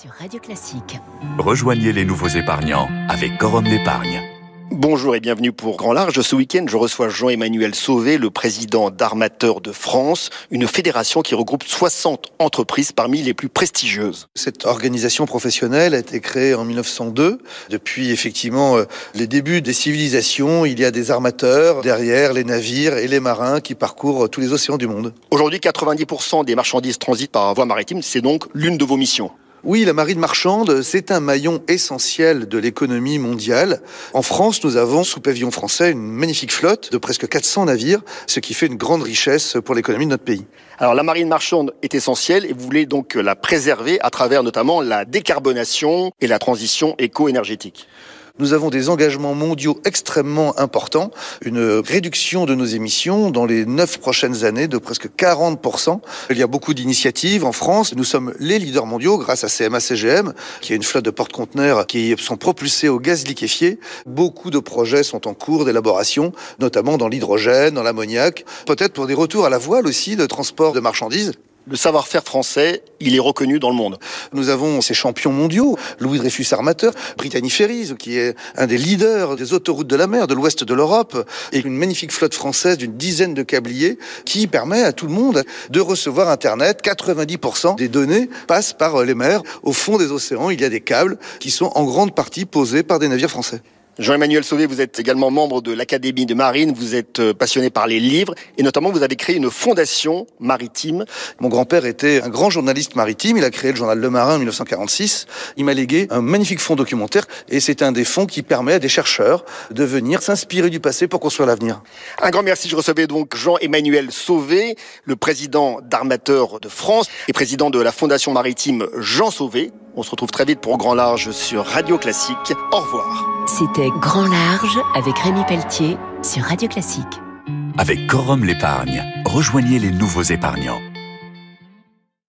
sur Radio Classique. Rejoignez les nouveaux épargnants avec Corum l'épargne. Bonjour et bienvenue pour Grand Large. Ce week-end, je reçois Jean-Emmanuel Sauvé, le président d'Armateurs de France, une fédération qui regroupe 60 entreprises parmi les plus prestigieuses. Cette organisation professionnelle a été créée en 1902. Depuis effectivement euh, les débuts des civilisations, il y a des armateurs derrière les navires et les marins qui parcourent tous les océans du monde. Aujourd'hui, 90% des marchandises transitent par voie maritime. C'est donc l'une de vos missions. Oui, la marine marchande, c'est un maillon essentiel de l'économie mondiale. En France, nous avons, sous pavillon français, une magnifique flotte de presque 400 navires, ce qui fait une grande richesse pour l'économie de notre pays. Alors la marine marchande est essentielle et vous voulez donc la préserver à travers notamment la décarbonation et la transition éco-énergétique. Nous avons des engagements mondiaux extrêmement importants, une réduction de nos émissions dans les neuf prochaines années de presque 40%. Il y a beaucoup d'initiatives en France. Nous sommes les leaders mondiaux grâce à CMA-CGM, qui a une flotte de porte-conteneurs qui sont propulsés au gaz liquéfié. Beaucoup de projets sont en cours d'élaboration, notamment dans l'hydrogène, dans l'ammoniac, peut-être pour des retours à la voile aussi de transport de marchandises le savoir-faire français, il est reconnu dans le monde. Nous avons ces champions mondiaux, Louis Dreyfus Armateur, Brittany Ferries, qui est un des leaders des autoroutes de la mer de l'ouest de l'Europe, et une magnifique flotte française d'une dizaine de câbliers qui permet à tout le monde de recevoir Internet. 90% des données passent par les mers. Au fond des océans, il y a des câbles qui sont en grande partie posés par des navires français. Jean-Emmanuel Sauvé, vous êtes également membre de l'Académie de Marine, vous êtes euh, passionné par les livres et notamment vous avez créé une fondation maritime. Mon grand-père était un grand journaliste maritime, il a créé le journal Le Marin en 1946. Il m'a légué un magnifique fonds documentaire et c'est un des fonds qui permet à des chercheurs de venir s'inspirer du passé pour construire l'avenir. Un grand merci, je recevais donc Jean-Emmanuel Sauvé, le président d'Armateurs de France et président de la Fondation maritime Jean Sauvé. On se retrouve très vite pour Grand Large sur Radio Classique. Au revoir. C'était Grand Large avec Rémi Pelletier sur Radio Classique. Avec Corum l'épargne, rejoignez les nouveaux épargnants.